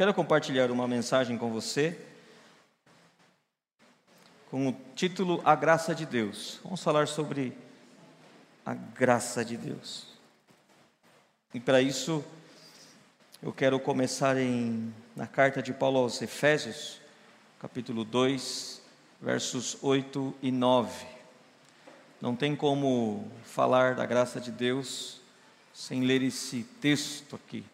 quero compartilhar uma mensagem com você com o título A Graça de Deus. Vamos falar sobre a graça de Deus. E para isso, eu quero começar em, na carta de Paulo aos Efésios, capítulo 2, versos 8 e 9. Não tem como falar da graça de Deus sem ler esse texto aqui.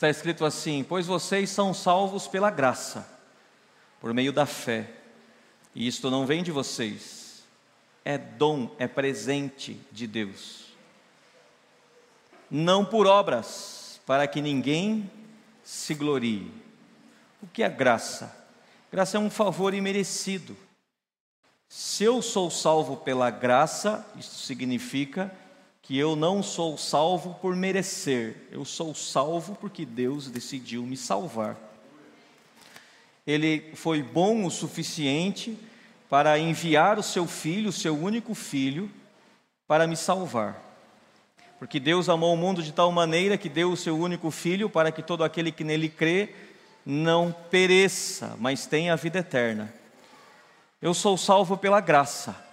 Está escrito assim: Pois vocês são salvos pela graça, por meio da fé, e isto não vem de vocês, é dom, é presente de Deus. Não por obras, para que ninguém se glorie. O que é graça? Graça é um favor imerecido. Se eu sou salvo pela graça, isso significa que eu não sou salvo por merecer, eu sou salvo porque Deus decidiu me salvar. Ele foi bom o suficiente para enviar o seu filho, o seu único filho, para me salvar. Porque Deus amou o mundo de tal maneira que deu o seu único filho para que todo aquele que nele crê não pereça, mas tenha a vida eterna. Eu sou salvo pela graça.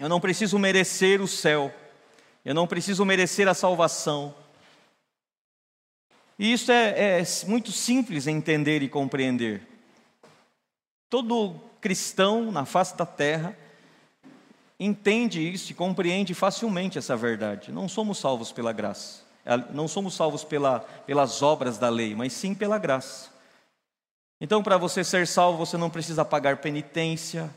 Eu não preciso merecer o céu. Eu não preciso merecer a salvação. E isso é, é muito simples entender e compreender. Todo cristão na face da terra entende isso e compreende facilmente essa verdade. Não somos salvos pela graça, não somos salvos pela, pelas obras da lei, mas sim pela graça. Então, para você ser salvo, você não precisa pagar penitência,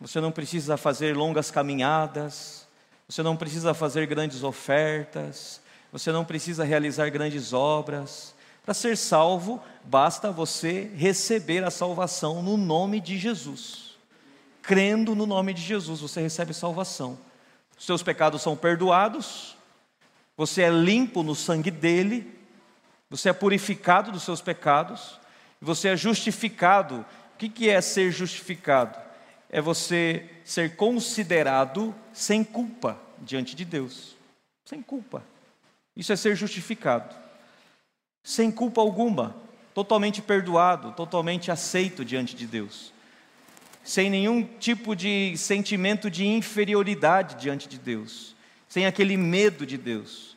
você não precisa fazer longas caminhadas, você não precisa fazer grandes ofertas, você não precisa realizar grandes obras. Para ser salvo, basta você receber a salvação no nome de Jesus. Crendo no nome de Jesus, você recebe salvação. Seus pecados são perdoados, você é limpo no sangue dele, você é purificado dos seus pecados, você é justificado. O que é ser justificado? É você ser considerado sem culpa diante de Deus. Sem culpa. Isso é ser justificado. Sem culpa alguma, totalmente perdoado, totalmente aceito diante de Deus. Sem nenhum tipo de sentimento de inferioridade diante de Deus. Sem aquele medo de Deus.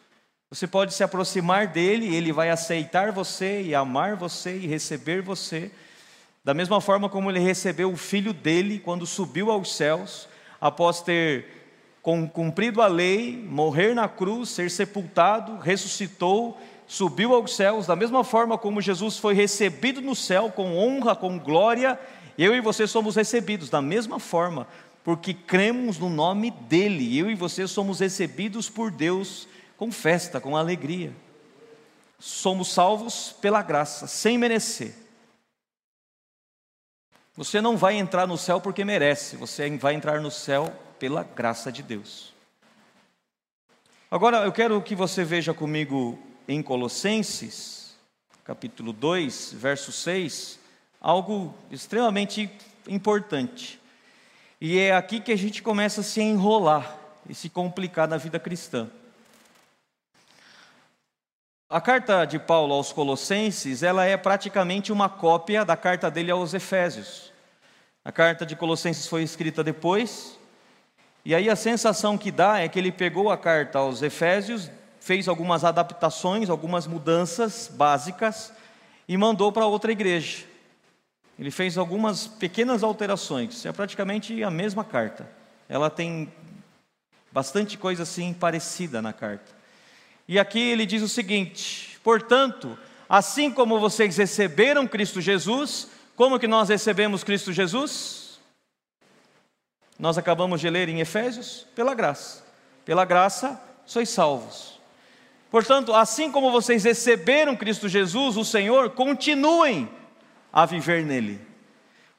Você pode se aproximar dele, ele vai aceitar você e amar você e receber você da mesma forma como ele recebeu o filho dele quando subiu aos céus, após ter cumprido a lei, morrer na cruz, ser sepultado, ressuscitou, subiu aos céus, da mesma forma como Jesus foi recebido no céu com honra, com glória, eu e você somos recebidos da mesma forma, porque cremos no nome dele. Eu e você somos recebidos por Deus com festa, com alegria. Somos salvos pela graça, sem merecer. Você não vai entrar no céu porque merece, você vai entrar no céu pela graça de Deus. Agora eu quero que você veja comigo em Colossenses, capítulo 2, verso 6, algo extremamente importante. E é aqui que a gente começa a se enrolar e se complicar na vida cristã. A carta de Paulo aos Colossenses, ela é praticamente uma cópia da carta dele aos Efésios. A carta de Colossenses foi escrita depois, e aí a sensação que dá é que ele pegou a carta aos Efésios, fez algumas adaptações, algumas mudanças básicas e mandou para outra igreja. Ele fez algumas pequenas alterações, é praticamente a mesma carta. Ela tem bastante coisa assim parecida na carta. E aqui ele diz o seguinte: portanto, assim como vocês receberam Cristo Jesus, como que nós recebemos Cristo Jesus? Nós acabamos de ler em Efésios, pela graça. Pela graça sois salvos. Portanto, assim como vocês receberam Cristo Jesus, o Senhor, continuem a viver nele.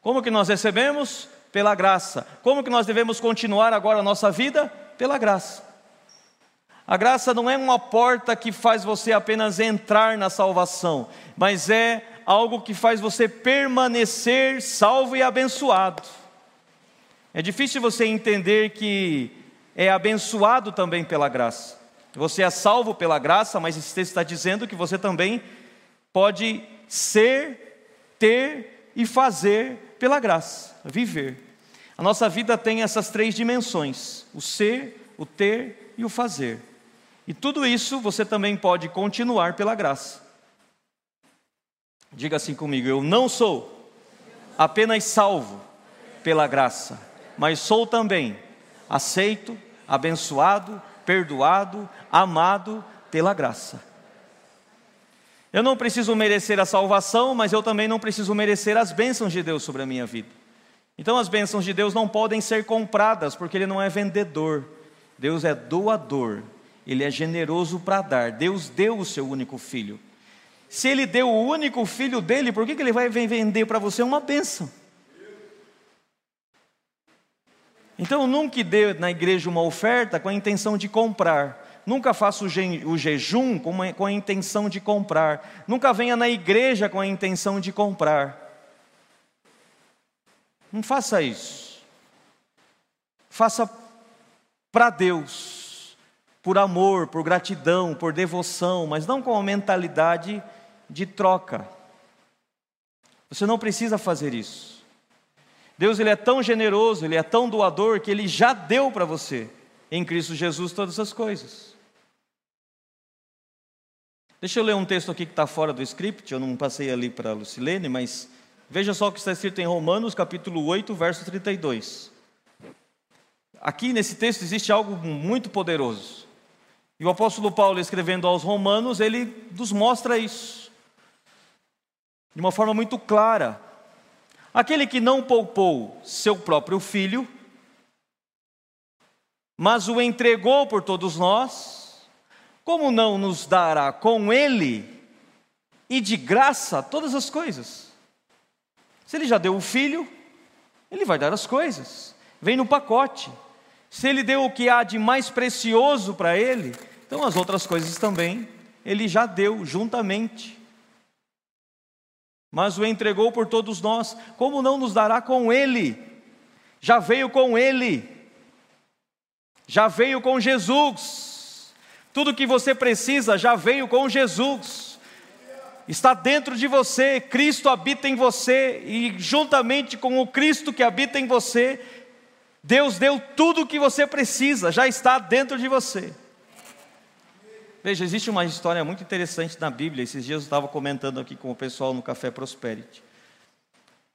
Como que nós recebemos? Pela graça. Como que nós devemos continuar agora a nossa vida? Pela graça. A graça não é uma porta que faz você apenas entrar na salvação, mas é algo que faz você permanecer salvo e abençoado. É difícil você entender que é abençoado também pela graça. Você é salvo pela graça, mas esse texto está dizendo que você também pode ser, ter e fazer pela graça, viver. A nossa vida tem essas três dimensões: o ser, o ter e o fazer. E tudo isso você também pode continuar pela graça. Diga assim comigo: eu não sou apenas salvo pela graça, mas sou também aceito, abençoado, perdoado, amado pela graça. Eu não preciso merecer a salvação, mas eu também não preciso merecer as bênçãos de Deus sobre a minha vida. Então as bênçãos de Deus não podem ser compradas, porque Ele não é vendedor, Deus é doador. Ele é generoso para dar. Deus deu o seu único filho. Se Ele deu o único filho dele, por que, que Ele vai vender para você uma bênção? Então, nunca dê na igreja uma oferta com a intenção de comprar. Nunca faça o, je o jejum com a intenção de comprar. Nunca venha na igreja com a intenção de comprar. Não faça isso. Faça para Deus por amor, por gratidão, por devoção, mas não com a mentalidade de troca. Você não precisa fazer isso. Deus ele é tão generoso, ele é tão doador que ele já deu para você em Cristo Jesus todas as coisas. Deixa eu ler um texto aqui que está fora do script, eu não passei ali para a Lucilene, mas veja só o que está escrito em Romanos, capítulo 8, verso 32. Aqui nesse texto existe algo muito poderoso. E o apóstolo Paulo, escrevendo aos Romanos, ele nos mostra isso de uma forma muito clara. Aquele que não poupou seu próprio filho, mas o entregou por todos nós, como não nos dará com ele e de graça todas as coisas? Se ele já deu o filho, ele vai dar as coisas, vem no pacote. Se ele deu o que há de mais precioso para ele, então as outras coisas também ele já deu juntamente. Mas o entregou por todos nós, como não nos dará com ele? Já veio com ele, já veio com Jesus. Tudo que você precisa já veio com Jesus. Está dentro de você, Cristo habita em você, e juntamente com o Cristo que habita em você, Deus deu tudo o que você precisa, já está dentro de você. Veja, existe uma história muito interessante na Bíblia. Esses dias eu estava comentando aqui com o pessoal no Café Prosperity.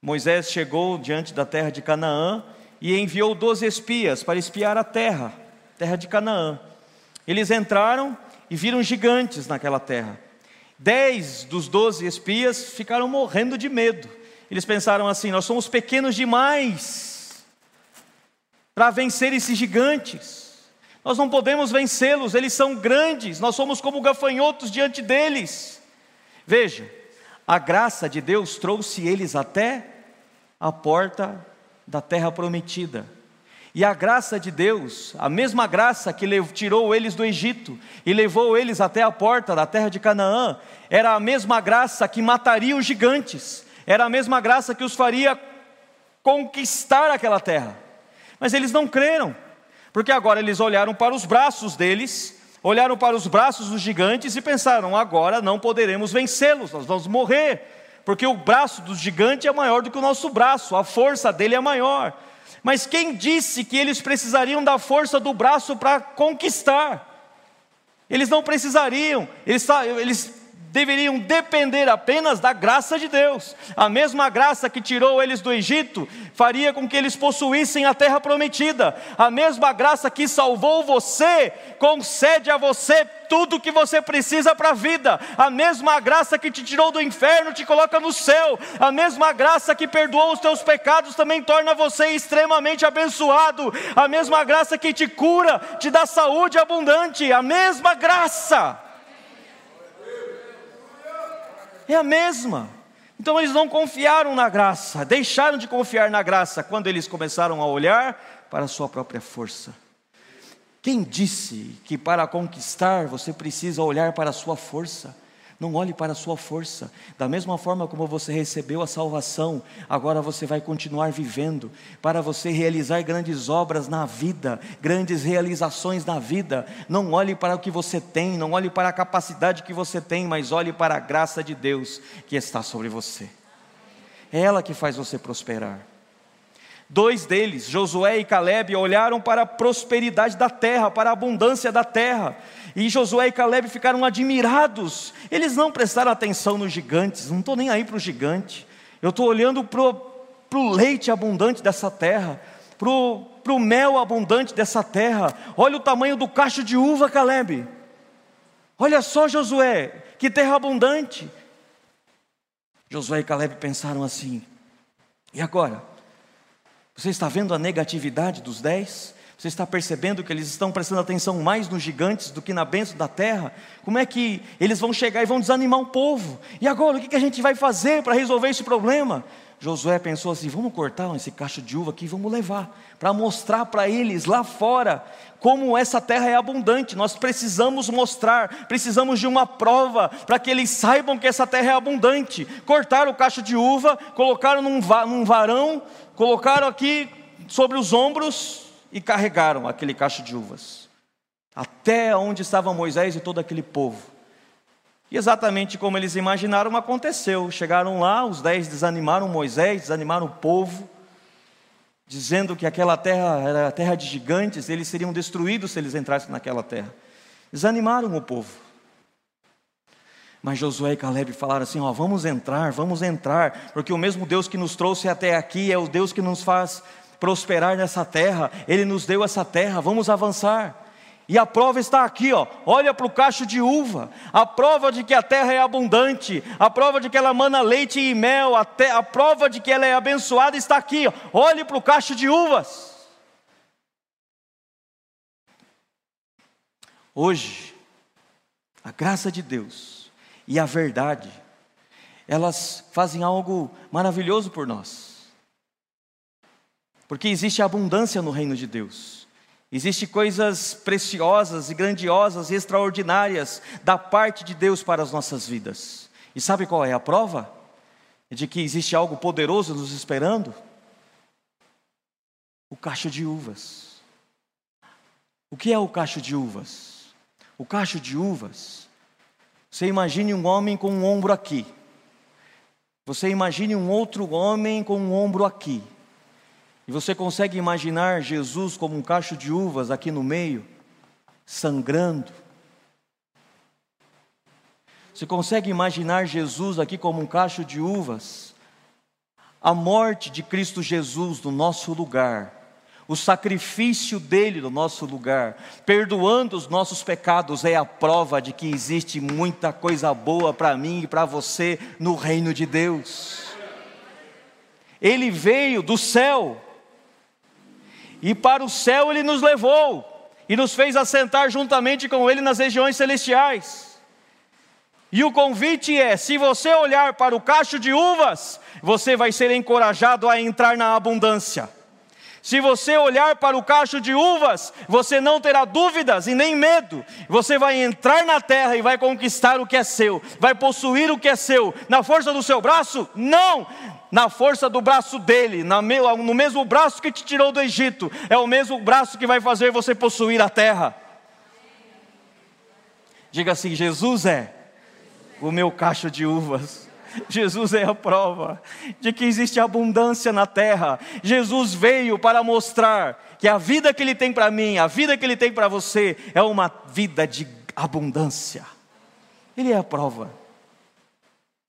Moisés chegou diante da terra de Canaã e enviou doze espias para espiar a terra, terra de Canaã. Eles entraram e viram gigantes naquela terra. Dez dos doze espias ficaram morrendo de medo. Eles pensaram assim: nós somos pequenos demais para vencer esses gigantes. Nós não podemos vencê-los, eles são grandes, nós somos como gafanhotos diante deles. Veja, a graça de Deus trouxe eles até a porta da terra prometida. E a graça de Deus, a mesma graça que tirou eles do Egito e levou eles até a porta da terra de Canaã, era a mesma graça que mataria os gigantes, era a mesma graça que os faria conquistar aquela terra. Mas eles não creram, porque agora eles olharam para os braços deles, olharam para os braços dos gigantes e pensaram: agora não poderemos vencê-los, nós vamos morrer, porque o braço do gigante é maior do que o nosso braço, a força dele é maior. Mas quem disse que eles precisariam da força do braço para conquistar? Eles não precisariam, eles, eles deveriam depender apenas da graça de Deus. A mesma graça que tirou eles do Egito faria com que eles possuíssem a terra prometida. A mesma graça que salvou você concede a você tudo o que você precisa para a vida. A mesma graça que te tirou do inferno te coloca no céu. A mesma graça que perdoou os teus pecados também torna você extremamente abençoado. A mesma graça que te cura, te dá saúde abundante. A mesma graça é a mesma. Então eles não confiaram na graça, deixaram de confiar na graça quando eles começaram a olhar para a sua própria força. Quem disse que para conquistar você precisa olhar para a sua força? Não olhe para a sua força. Da mesma forma como você recebeu a salvação, agora você vai continuar vivendo para você realizar grandes obras na vida, grandes realizações na vida. Não olhe para o que você tem, não olhe para a capacidade que você tem, mas olhe para a graça de Deus que está sobre você. É ela que faz você prosperar. Dois deles, Josué e Caleb, olharam para a prosperidade da terra, para a abundância da terra. E Josué e Caleb ficaram admirados. Eles não prestaram atenção nos gigantes, não estou nem aí para o gigante. Eu estou olhando para o leite abundante dessa terra, para o mel abundante dessa terra. Olha o tamanho do cacho de uva, Caleb. Olha só, Josué, que terra abundante. Josué e Caleb pensaram assim: e agora? Você está vendo a negatividade dos dez? Você está percebendo que eles estão prestando atenção mais nos gigantes do que na bênção da terra? Como é que eles vão chegar e vão desanimar o povo? E agora, o que a gente vai fazer para resolver esse problema? Josué pensou assim: vamos cortar esse cacho de uva aqui e vamos levar, para mostrar para eles lá fora como essa terra é abundante. Nós precisamos mostrar, precisamos de uma prova para que eles saibam que essa terra é abundante. Cortaram o cacho de uva, colocaram num, num varão, colocaram aqui sobre os ombros e carregaram aquele cacho de uvas até onde estava Moisés e todo aquele povo. E exatamente como eles imaginaram, aconteceu. Chegaram lá, os dez desanimaram Moisés, desanimaram o povo, dizendo que aquela terra era a terra de gigantes, eles seriam destruídos se eles entrassem naquela terra. Desanimaram o povo. Mas Josué e Caleb falaram assim: ó, vamos entrar, vamos entrar, porque o mesmo Deus que nos trouxe até aqui é o Deus que nos faz prosperar nessa terra, Ele nos deu essa terra, vamos avançar. E a prova está aqui, ó. Olha para o cacho de uva. A prova de que a terra é abundante, a prova de que ela mana leite e mel, a, te... a prova de que ela é abençoada está aqui, ó. Olhe para o cacho de uvas. Hoje, a graça de Deus e a verdade, elas fazem algo maravilhoso por nós. Porque existe abundância no reino de Deus. Existem coisas preciosas e grandiosas e extraordinárias da parte de Deus para as nossas vidas. E sabe qual é a prova? De que existe algo poderoso nos esperando? O cacho de uvas. O que é o cacho de uvas? O cacho de uvas. Você imagine um homem com um ombro aqui. Você imagine um outro homem com um ombro aqui. E você consegue imaginar Jesus como um cacho de uvas aqui no meio, sangrando? Você consegue imaginar Jesus aqui como um cacho de uvas? A morte de Cristo Jesus no nosso lugar, o sacrifício dele no nosso lugar, perdoando os nossos pecados, é a prova de que existe muita coisa boa para mim e para você no reino de Deus. Ele veio do céu e para o céu ele nos levou e nos fez assentar juntamente com ele nas regiões celestiais. E o convite é: se você olhar para o cacho de uvas, você vai ser encorajado a entrar na abundância. Se você olhar para o cacho de uvas, você não terá dúvidas e nem medo. Você vai entrar na terra e vai conquistar o que é seu, vai possuir o que é seu. Na força do seu braço? Não! Na força do braço dele, no mesmo braço que te tirou do Egito, é o mesmo braço que vai fazer você possuir a terra. Diga assim: Jesus é o meu cacho de uvas. Jesus é a prova de que existe abundância na terra. Jesus veio para mostrar que a vida que Ele tem para mim, a vida que Ele tem para você, é uma vida de abundância. Ele é a prova,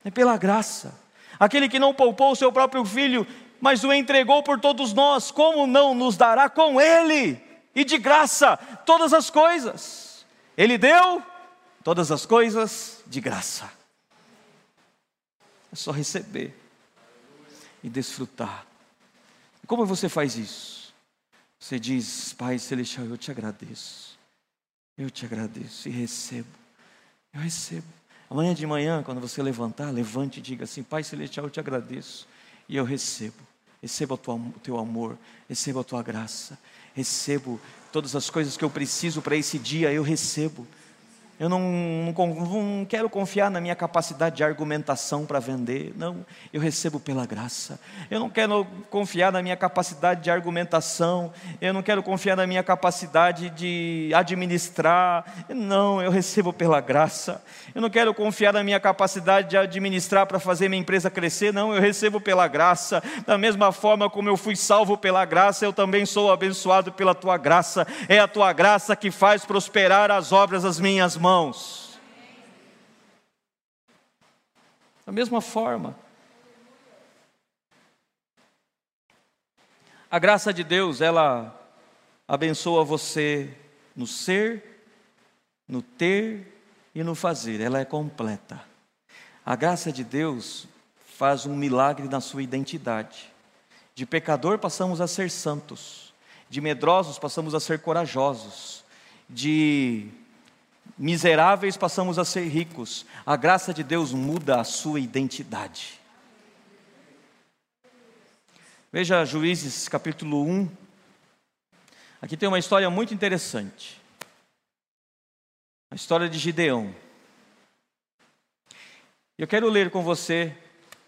é pela graça. Aquele que não poupou o seu próprio filho, mas o entregou por todos nós, como não nos dará com Ele e de graça todas as coisas? Ele deu todas as coisas de graça. É só receber e desfrutar. E como você faz isso? Você diz, Pai Celestial, eu te agradeço. Eu te agradeço e recebo. Eu recebo. Amanhã de manhã, quando você levantar, levante e diga assim: Pai Celestial, eu te agradeço e eu recebo. Recebo o teu amor, recebo a tua graça, recebo todas as coisas que eu preciso para esse dia, eu recebo. Eu não, não, não, quero confiar na minha capacidade de argumentação para vender. Não, eu recebo pela graça. Eu não quero confiar na minha capacidade de argumentação. Eu não quero confiar na minha capacidade de administrar. Não, eu recebo pela graça. Eu não quero confiar na minha capacidade de administrar para fazer minha empresa crescer. Não, eu recebo pela graça. Da mesma forma como eu fui salvo pela graça, eu também sou abençoado pela tua graça. É a tua graça que faz prosperar as obras das minhas mãos irmãos. Da mesma forma, a graça de Deus, ela abençoa você no ser, no ter e no fazer, ela é completa. A graça de Deus faz um milagre na sua identidade. De pecador passamos a ser santos, de medrosos passamos a ser corajosos, de miseráveis passamos a ser ricos. A graça de Deus muda a sua identidade. Veja Juízes capítulo 1. Aqui tem uma história muito interessante. A história de Gideão. Eu quero ler com você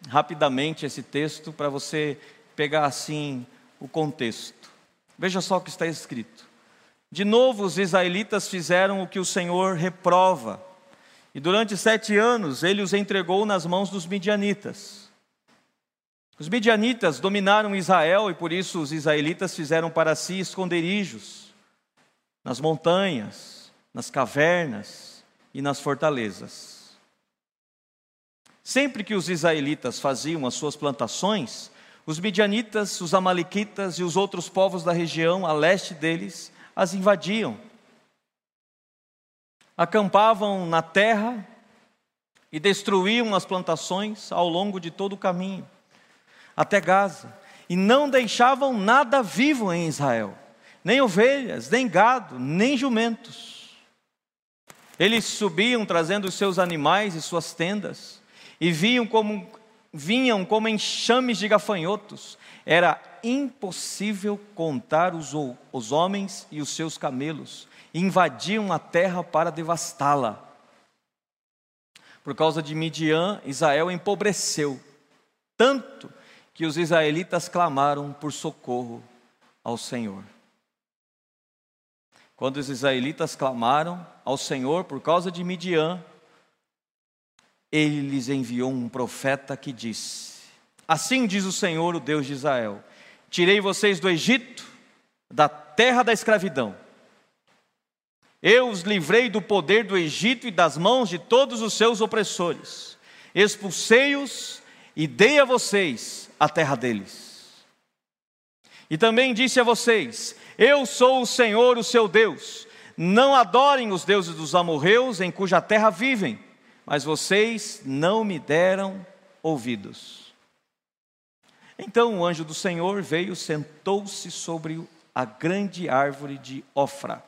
rapidamente esse texto para você pegar assim o contexto. Veja só o que está escrito. De novo, os israelitas fizeram o que o Senhor reprova, e durante sete anos ele os entregou nas mãos dos midianitas. Os midianitas dominaram Israel e por isso os israelitas fizeram para si esconderijos nas montanhas, nas cavernas e nas fortalezas. Sempre que os israelitas faziam as suas plantações, os midianitas, os amalequitas e os outros povos da região a leste deles as invadiam. Acampavam na terra e destruíam as plantações ao longo de todo o caminho, até Gaza, e não deixavam nada vivo em Israel, nem ovelhas, nem gado, nem jumentos. Eles subiam trazendo os seus animais e suas tendas, e vinham como, vinham como enxames de gafanhotos, era impossível contar os, os homens e os seus camelos. Invadiam a terra para devastá-la. Por causa de Midian, Israel empobreceu, tanto que os israelitas clamaram por socorro ao Senhor. Quando os israelitas clamaram ao Senhor por causa de Midian, ele lhes enviou um profeta que disse: Assim diz o Senhor, o Deus de Israel: Tirei vocês do Egito, da terra da escravidão. Eu os livrei do poder do Egito e das mãos de todos os seus opressores. Expulsei-os e dei a vocês a terra deles. E também disse a vocês: Eu sou o Senhor, o seu Deus. Não adorem os deuses dos amorreus em cuja terra vivem, mas vocês não me deram ouvidos. Então o anjo do Senhor veio, sentou-se sobre a grande árvore de Ofra.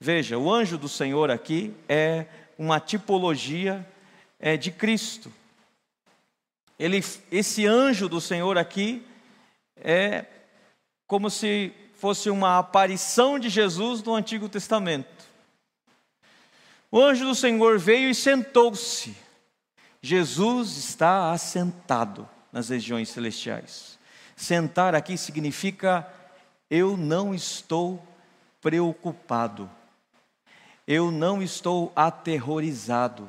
Veja, o anjo do Senhor aqui é uma tipologia é, de Cristo. Ele, esse anjo do Senhor aqui é como se fosse uma aparição de Jesus no Antigo Testamento. O anjo do Senhor veio e sentou-se. Jesus está assentado nas regiões celestiais. Sentar aqui significa eu não estou preocupado, eu não estou aterrorizado,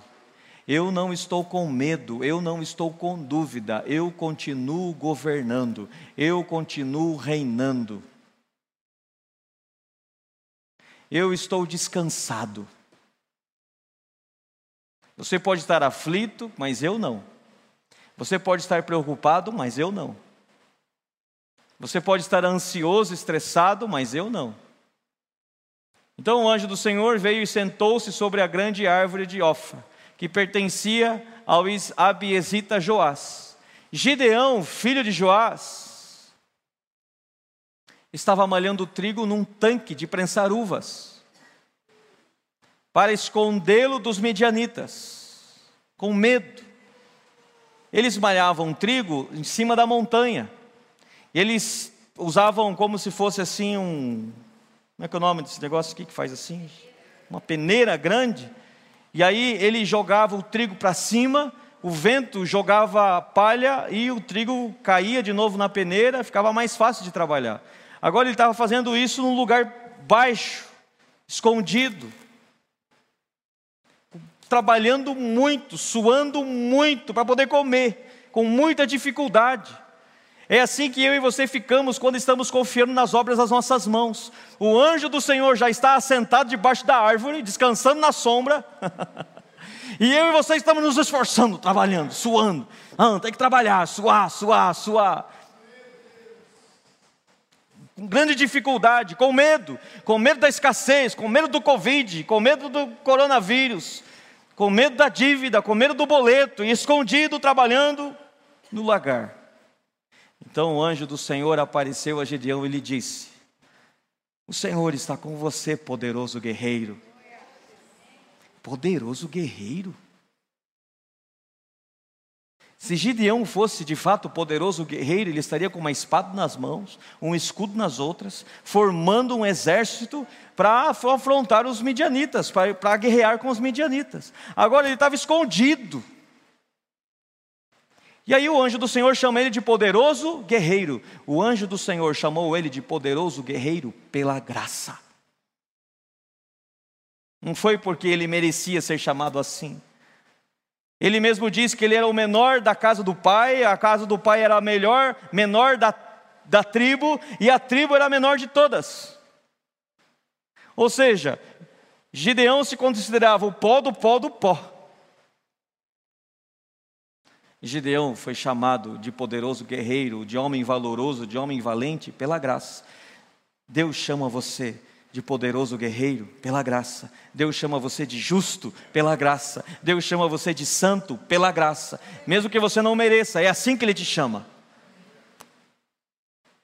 eu não estou com medo, eu não estou com dúvida, eu continuo governando, eu continuo reinando. Eu estou descansado. Você pode estar aflito, mas eu não. Você pode estar preocupado, mas eu não. Você pode estar ansioso, estressado, mas eu não. Então o anjo do Senhor veio e sentou-se sobre a grande árvore de Ofra, que pertencia ao Abiesita Joás. Gideão, filho de Joás, estava malhando trigo num tanque de prensar uvas, para escondê-lo dos medianitas, com medo. Eles malhavam trigo em cima da montanha. Eles usavam como se fosse assim um. Como é que é o nome desse negócio aqui que faz assim? Uma peneira grande e aí ele jogava o trigo para cima, o vento jogava palha e o trigo caía de novo na peneira, ficava mais fácil de trabalhar. Agora ele estava fazendo isso num lugar baixo, escondido, trabalhando muito, suando muito para poder comer, com muita dificuldade. É assim que eu e você ficamos quando estamos confiando nas obras das nossas mãos. O anjo do Senhor já está assentado debaixo da árvore, descansando na sombra. e eu e você estamos nos esforçando, trabalhando, suando. Ah, tem que trabalhar, suar, suar, suar. Com grande dificuldade, com medo, com medo da escassez, com medo do Covid, com medo do coronavírus, com medo da dívida, com medo do boleto, e escondido trabalhando no lagar. Então o anjo do Senhor apareceu a Gedeão e lhe disse: O Senhor está com você, poderoso guerreiro. Poderoso guerreiro. Se Gideão fosse de fato poderoso guerreiro, ele estaria com uma espada nas mãos, um escudo nas outras, formando um exército para afrontar os midianitas, para guerrear com os midianitas. Agora ele estava escondido. E aí o anjo do Senhor chama ele de poderoso guerreiro. O anjo do Senhor chamou ele de poderoso guerreiro pela graça. Não foi porque ele merecia ser chamado assim. Ele mesmo disse que ele era o menor da casa do pai, a casa do pai era a melhor, menor da, da tribo, e a tribo era a menor de todas. Ou seja, Gideão se considerava o pó do pó do pó. Gideão foi chamado de poderoso guerreiro, de homem valoroso, de homem valente pela graça. Deus chama você de poderoso guerreiro pela graça. Deus chama você de justo pela graça. Deus chama você de santo pela graça, mesmo que você não mereça. É assim que ele te chama.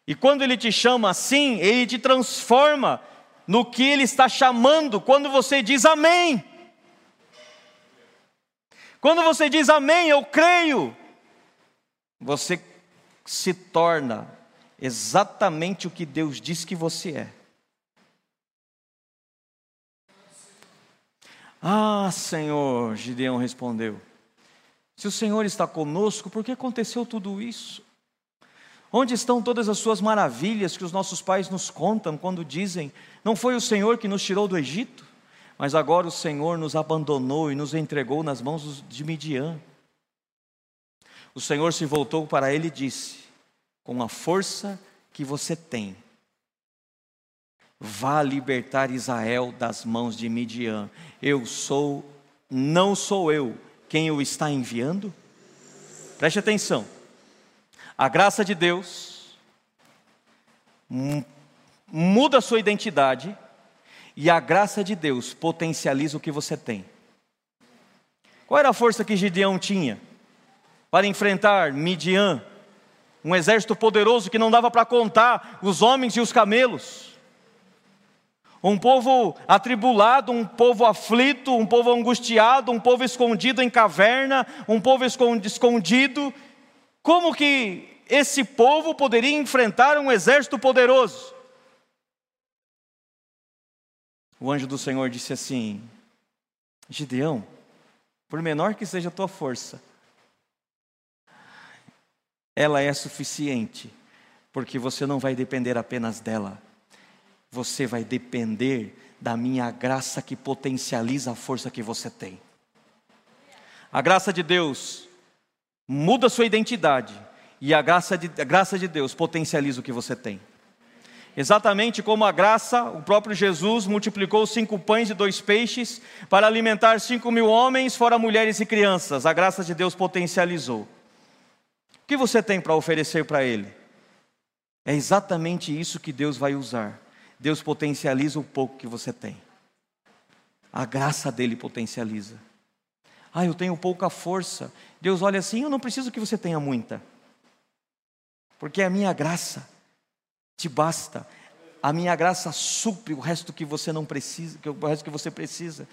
E quando ele te chama assim, ele te transforma no que ele está chamando quando você diz amém. Quando você diz amém, eu creio, você se torna exatamente o que Deus diz que você é. Ah, Senhor, Gideão respondeu. Se o Senhor está conosco, por que aconteceu tudo isso? Onde estão todas as suas maravilhas que os nossos pais nos contam quando dizem: Não foi o Senhor que nos tirou do Egito? Mas agora o Senhor nos abandonou e nos entregou nas mãos de Midian. O Senhor se voltou para ele e disse: Com a força que você tem, vá libertar Israel das mãos de Midian. Eu sou, não sou eu quem o está enviando? Preste atenção. A graça de Deus muda a sua identidade e a graça de Deus potencializa o que você tem. Qual era a força que Gideão tinha para enfrentar Midian? Um exército poderoso que não dava para contar os homens e os camelos. Um povo atribulado, um povo aflito, um povo angustiado, um povo escondido em caverna, um povo escondido. Como que esse povo poderia enfrentar um exército poderoso? o anjo do Senhor disse assim: Gideão, por menor que seja a tua força, ela é suficiente, porque você não vai depender apenas dela, você vai depender da minha graça que potencializa a força que você tem. A graça de Deus muda sua identidade, e a graça de, a graça de Deus potencializa o que você tem. Exatamente como a graça, o próprio Jesus multiplicou cinco pães e dois peixes para alimentar cinco mil homens, fora mulheres e crianças. A graça de Deus potencializou. O que você tem para oferecer para Ele? É exatamente isso que Deus vai usar. Deus potencializa o pouco que você tem. A graça dele potencializa. Ah, eu tenho pouca força. Deus olha assim: eu não preciso que você tenha muita, porque a minha graça te basta. A minha graça supre o resto que você não precisa, o resto que você precisa.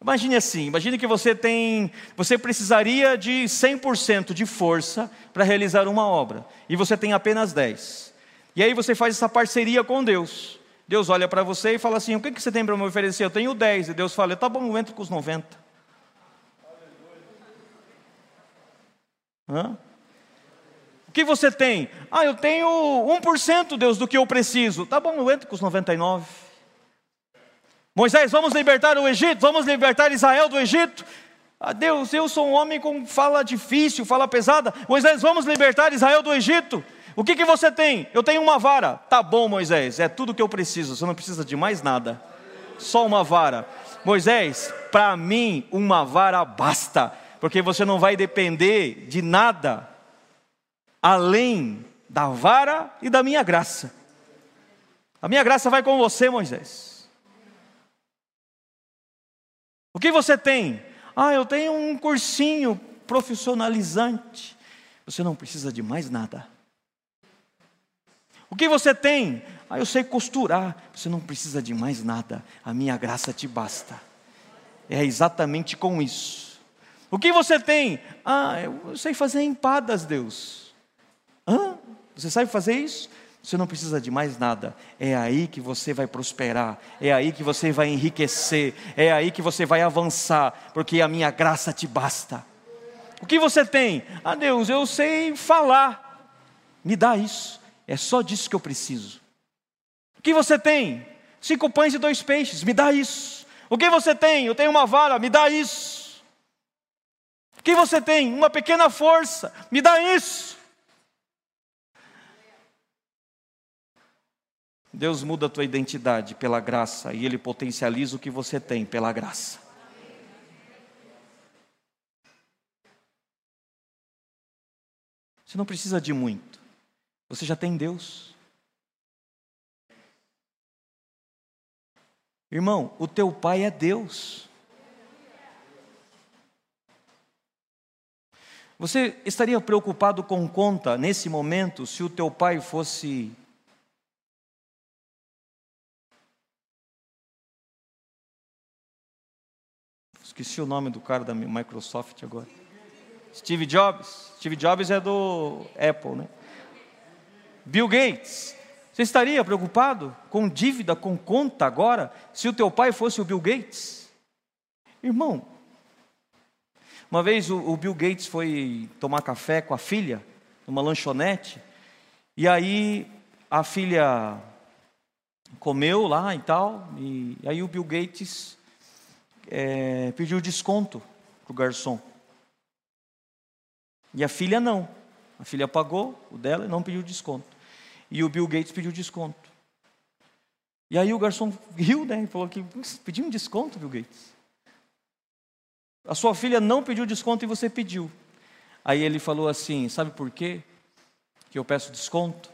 Imagine assim, imagine que você tem, você precisaria de 100% de força para realizar uma obra, e você tem apenas 10. E aí você faz essa parceria com Deus. Deus olha para você e fala assim: O que, que você tem para me oferecer? Eu tenho 10. E Deus fala: Tá bom, entra com os 90. Hã? O que você tem? Ah, eu tenho 1%, Deus, do que eu preciso. Tá bom, eu entro com os 99. Moisés, vamos libertar o Egito, vamos libertar Israel do Egito. Ah, Deus, eu sou um homem com fala difícil, fala pesada. Moisés, vamos libertar Israel do Egito. O que, que você tem? Eu tenho uma vara. Tá bom, Moisés, é tudo que eu preciso. Você não precisa de mais nada. Só uma vara. Moisés, para mim, uma vara basta, porque você não vai depender de nada além da vara e da minha graça. A minha graça vai com você, Moisés. O que você tem? Ah, eu tenho um cursinho profissionalizante. Você não precisa de mais nada. O que você tem? Ah, eu sei costurar. Você não precisa de mais nada. A minha graça te basta. É exatamente com isso. O que você tem? Ah, eu sei fazer empadas, Deus. Hã? Você sabe fazer isso? Você não precisa de mais nada. É aí que você vai prosperar. É aí que você vai enriquecer. É aí que você vai avançar. Porque a minha graça te basta. O que você tem? Ah, Deus, eu sei falar. Me dá isso. É só disso que eu preciso. O que você tem? Cinco pães e dois peixes. Me dá isso. O que você tem? Eu tenho uma vara. Me dá isso. O que você tem? Uma pequena força. Me dá isso. Deus muda a tua identidade pela graça e Ele potencializa o que você tem pela graça. Você não precisa de muito, você já tem Deus. Irmão, o teu pai é Deus. Você estaria preocupado com conta nesse momento se o teu pai fosse Esqueci o nome do cara da Microsoft agora. Steve Jobs. Steve Jobs é do Apple, né? Bill Gates. Você estaria preocupado com dívida, com conta agora, se o teu pai fosse o Bill Gates? Irmão, uma vez o, Bill Gates foi tomar café com a filha, numa lanchonete, e aí a filha comeu lá e tal, e aí o Bill Gates é, pediu desconto para o garçom. E a filha não. A filha pagou o dela e não pediu desconto. E o Bill Gates pediu desconto. E aí o garçom riu, né? E falou que pediu um desconto, Bill Gates. A sua filha não pediu desconto e você pediu. Aí ele falou assim: sabe por quê que eu peço desconto?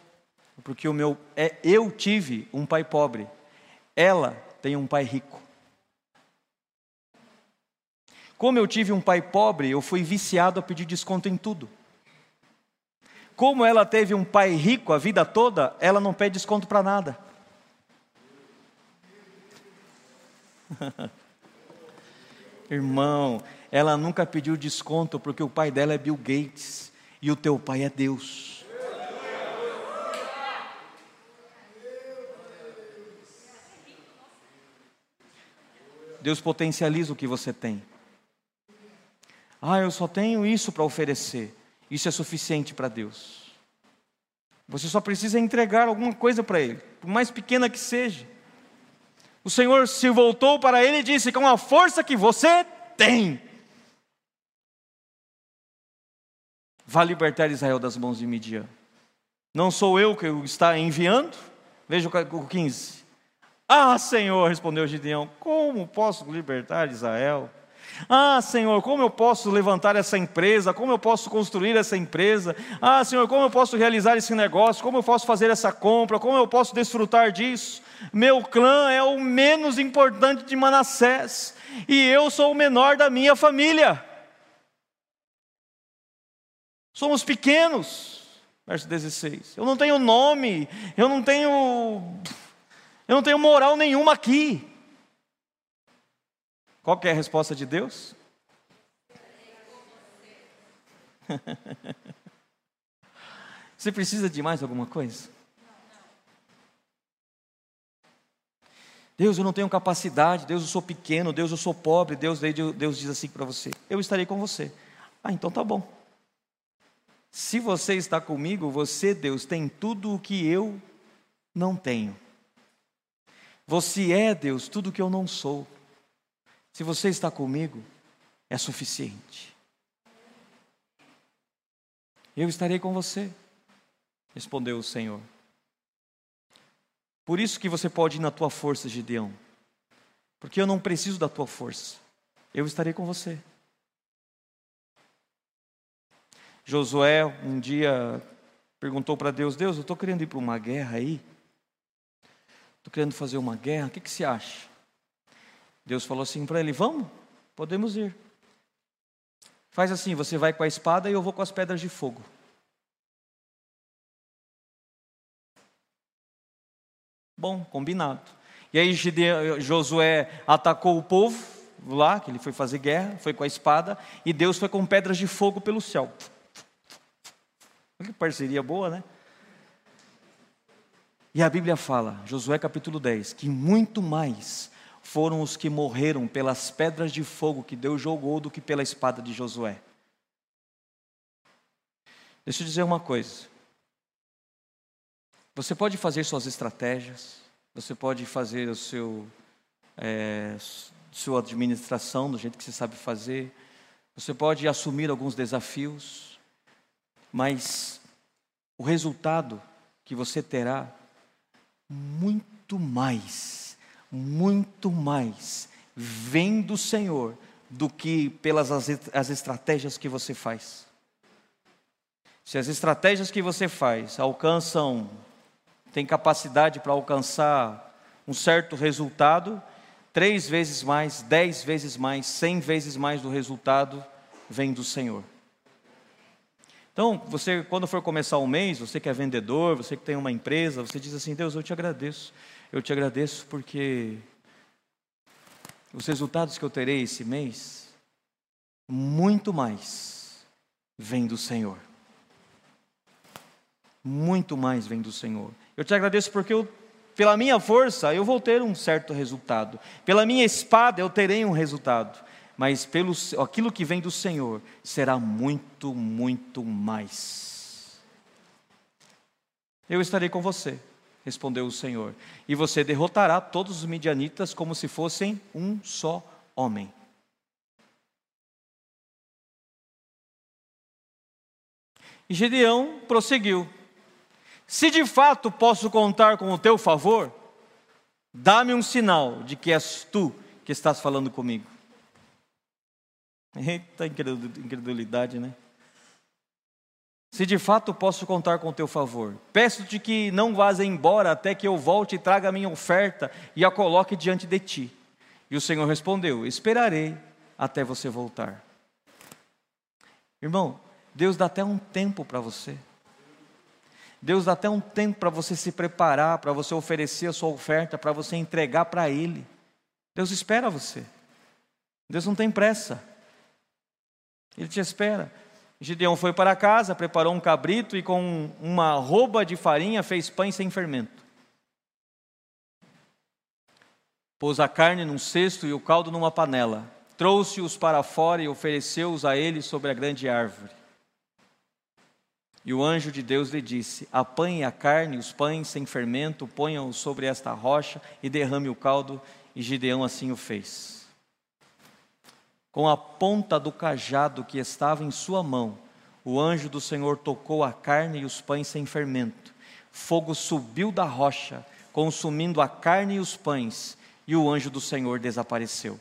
Porque o meu é eu tive um pai pobre. Ela tem um pai rico. Como eu tive um pai pobre, eu fui viciado a pedir desconto em tudo. Como ela teve um pai rico a vida toda, ela não pede desconto para nada. Irmão, ela nunca pediu desconto porque o pai dela é Bill Gates e o teu pai é Deus. Deus potencializa o que você tem. Ah, eu só tenho isso para oferecer. Isso é suficiente para Deus. Você só precisa entregar alguma coisa para Ele, por mais pequena que seja. O Senhor se voltou para ele e disse: Com a força que você tem, vá libertar Israel das mãos de Midian. Não sou eu que o está enviando? Veja o 15. Ah, Senhor, respondeu Gideão: Como posso libertar Israel? Ah, Senhor, como eu posso levantar essa empresa? Como eu posso construir essa empresa? Ah, Senhor, como eu posso realizar esse negócio? Como eu posso fazer essa compra? Como eu posso desfrutar disso? Meu clã é o menos importante de Manassés e eu sou o menor da minha família. Somos pequenos. Verso 16. Eu não tenho nome, eu não tenho eu não tenho moral nenhuma aqui. Qual é a resposta de Deus? Você precisa de mais alguma coisa? Deus, eu não tenho capacidade, Deus, eu sou pequeno, Deus, eu sou pobre, Deus, Deus diz assim para você: Eu estarei com você. Ah, então tá bom. Se você está comigo, você, Deus, tem tudo o que eu não tenho. Você é, Deus, tudo o que eu não sou. Se você está comigo, é suficiente. Eu estarei com você, respondeu o Senhor. Por isso que você pode ir na tua força, Gideão. Porque eu não preciso da tua força. Eu estarei com você. Josué um dia perguntou para Deus: Deus, eu estou querendo ir para uma guerra aí. Estou querendo fazer uma guerra, o que, que você acha? Deus falou assim para ele: Vamos, podemos ir. Faz assim: você vai com a espada e eu vou com as pedras de fogo. Bom, combinado. E aí Josué atacou o povo lá, que ele foi fazer guerra, foi com a espada, e Deus foi com pedras de fogo pelo céu. Que parceria boa, né? E a Bíblia fala, Josué capítulo 10, que muito mais foram os que morreram pelas pedras de fogo que Deus jogou do que pela espada de Josué. Deixa eu dizer uma coisa. Você pode fazer suas estratégias, você pode fazer o seu é, sua administração do jeito que você sabe fazer, você pode assumir alguns desafios, mas o resultado que você terá, muito mais, muito mais, vem do Senhor do que pelas as, as estratégias que você faz. Se as estratégias que você faz alcançam, tem capacidade para alcançar um certo resultado, três vezes mais, dez vezes mais, cem vezes mais do resultado vem do Senhor. Então, você, quando for começar o mês, você que é vendedor, você que tem uma empresa, você diz assim: Deus, eu te agradeço. Eu te agradeço porque os resultados que eu terei esse mês, muito mais, vem do Senhor. Muito mais vem do Senhor. Eu te agradeço porque eu, pela minha força eu vou ter um certo resultado. Pela minha espada eu terei um resultado mas pelo aquilo que vem do Senhor será muito, muito mais. Eu estarei com você, respondeu o Senhor, e você derrotará todos os midianitas como se fossem um só homem. E Gedeão prosseguiu: Se de fato posso contar com o teu favor, dá-me um sinal de que és tu que estás falando comigo. Eita incredulidade, né? Se de fato posso contar com teu favor, peço-te que não vás embora até que eu volte e traga a minha oferta e a coloque diante de ti. E o Senhor respondeu: Esperarei até você voltar. Irmão, Deus dá até um tempo para você. Deus dá até um tempo para você se preparar, para você oferecer a sua oferta, para você entregar para Ele. Deus espera você. Deus não tem pressa. Ele te espera. Gideão foi para casa, preparou um cabrito e com uma rouba de farinha fez pães sem fermento. Pôs a carne num cesto e o caldo numa panela. Trouxe-os para fora e ofereceu-os a ele sobre a grande árvore. E o anjo de Deus lhe disse: Apanhe a carne os pães sem fermento, ponha-os sobre esta rocha e derrame o caldo. E Gideão assim o fez. Com a ponta do cajado que estava em sua mão, o anjo do Senhor tocou a carne e os pães sem fermento. Fogo subiu da rocha, consumindo a carne e os pães, e o anjo do Senhor desapareceu.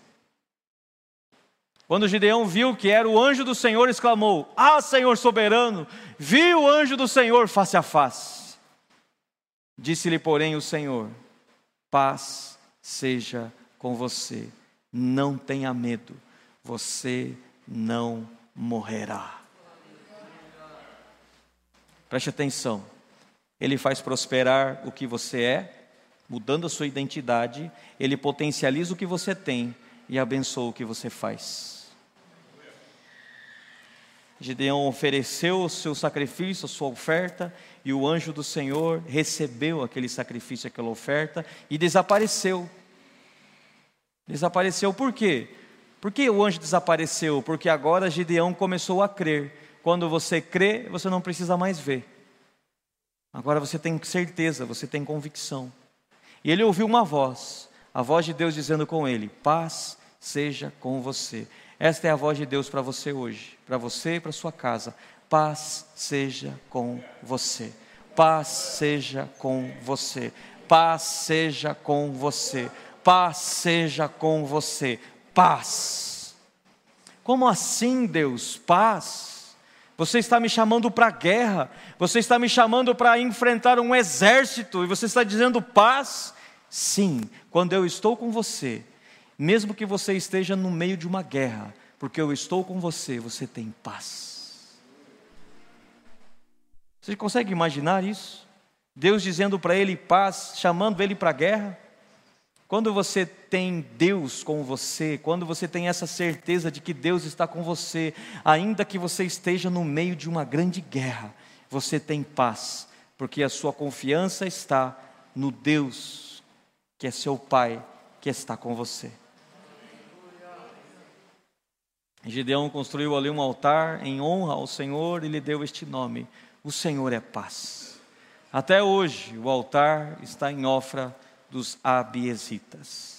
Quando Gideão viu que era o anjo do Senhor, exclamou: Ah, Senhor soberano, vi o anjo do Senhor face a face. Disse-lhe, porém, o Senhor: Paz seja com você, não tenha medo você não morrerá. Preste atenção. Ele faz prosperar o que você é, mudando a sua identidade, ele potencializa o que você tem e abençoa o que você faz. Gideão ofereceu o seu sacrifício, a sua oferta, e o anjo do Senhor recebeu aquele sacrifício, aquela oferta e desapareceu. Desapareceu por quê? Por que o anjo desapareceu? Porque agora Gideão começou a crer quando você crê, você não precisa mais ver. Agora você tem certeza, você tem convicção. E ele ouviu uma voz, a voz de Deus dizendo com ele: Paz seja com você. Esta é a voz de Deus para você hoje, para você e para sua casa. Paz seja com você. Paz seja com você. Paz seja com você. Paz seja com você. Paz. Como assim, Deus? Paz. Você está me chamando para guerra, você está me chamando para enfrentar um exército, e você está dizendo paz? Sim, quando eu estou com você, mesmo que você esteja no meio de uma guerra, porque eu estou com você, você tem paz. Você consegue imaginar isso? Deus dizendo para ele paz, chamando ele para a guerra? Quando você tem Deus com você, quando você tem essa certeza de que Deus está com você, ainda que você esteja no meio de uma grande guerra, você tem paz, porque a sua confiança está no Deus que é seu Pai, que está com você. Gideão construiu ali um altar em honra ao Senhor e lhe deu este nome: O Senhor é paz. Até hoje, o altar está em Ofra dos Abiesitas.